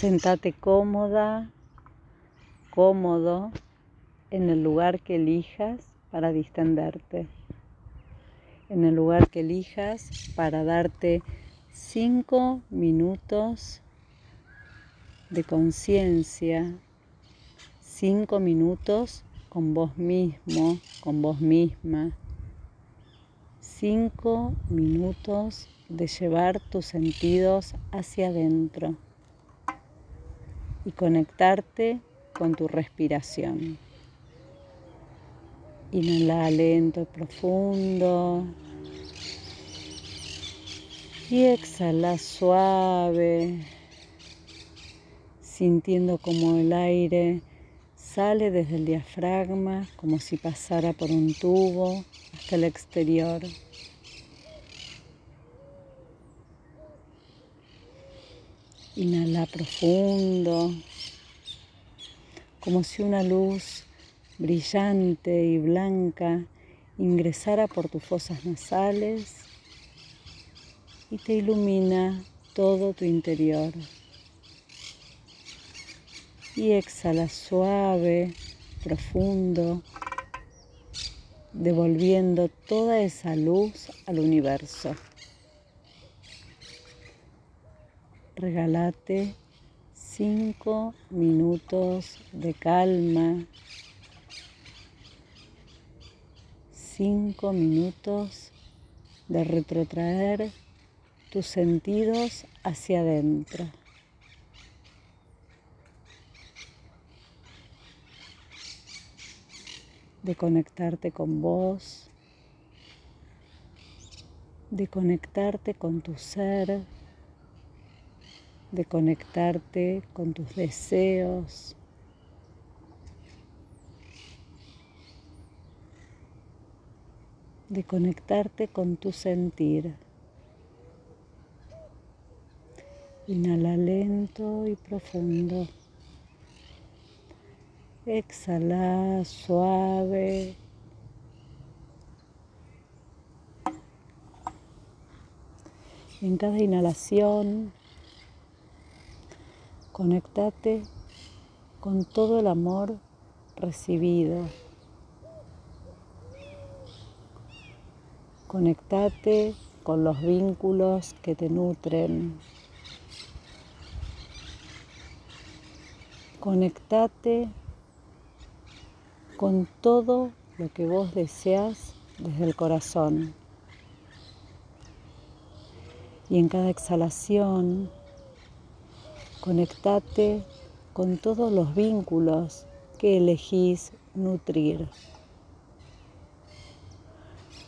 Sentate cómoda, cómodo en el lugar que elijas para distenderte. En el lugar que elijas para darte cinco minutos de conciencia, cinco minutos con vos mismo, con vos misma, cinco minutos de llevar tus sentidos hacia adentro y conectarte con tu respiración. Inhala lento y profundo. Y exhala suave, sintiendo como el aire sale desde el diafragma, como si pasara por un tubo hasta el exterior. Inhala profundo, como si una luz brillante y blanca ingresara por tus fosas nasales y te ilumina todo tu interior. Y exhala suave, profundo, devolviendo toda esa luz al universo. Regálate cinco minutos de calma, cinco minutos de retrotraer tus sentidos hacia adentro. de conectarte con vos, de conectarte con tu ser, de conectarte con tus deseos. de conectarte con tu sentir. Inhala lento y profundo. Exhala suave. En cada inhalación Conectate con todo el amor recibido. Conectate con los vínculos que te nutren. Conectate con todo lo que vos deseas desde el corazón. Y en cada exhalación Conectate con todos los vínculos que elegís nutrir.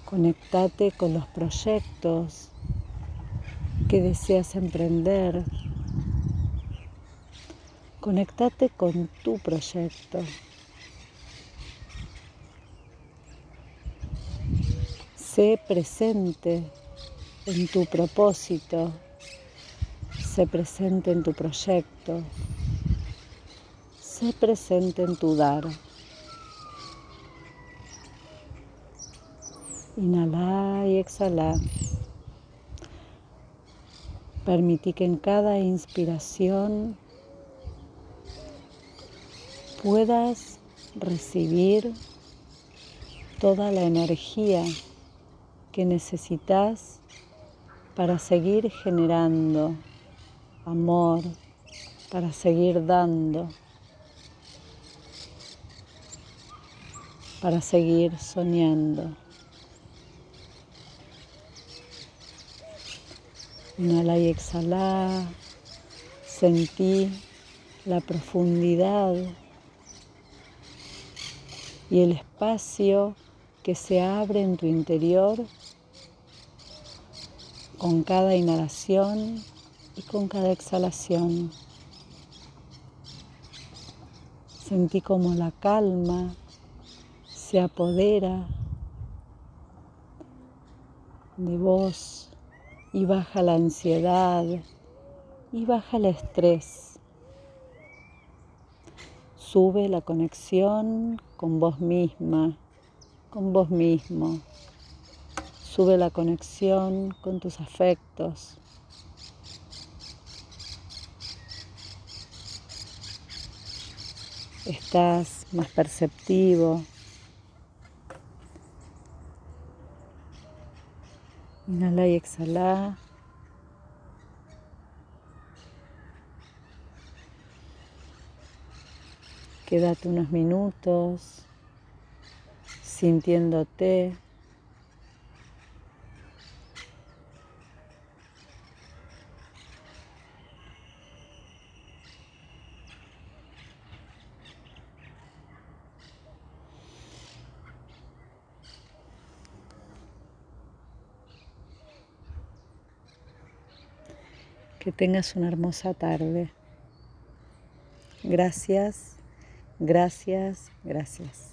Conectate con los proyectos que deseas emprender. Conectate con tu proyecto. Sé presente en tu propósito Sé presente en tu proyecto. Sé presente en tu dar. Inhala y exhala. Permití que en cada inspiración puedas recibir toda la energía que necesitas para seguir generando amor para seguir dando, para seguir soñando. Inhala y exhala, sentí la profundidad y el espacio que se abre en tu interior con cada inhalación y con cada exhalación sentí como la calma se apodera de vos y baja la ansiedad y baja el estrés. Sube la conexión con vos misma, con vos mismo. Sube la conexión con tus afectos, estás más perceptivo. Inhala y exhala. Quédate unos minutos sintiéndote. Que tengas una hermosa tarde. Gracias, gracias, gracias.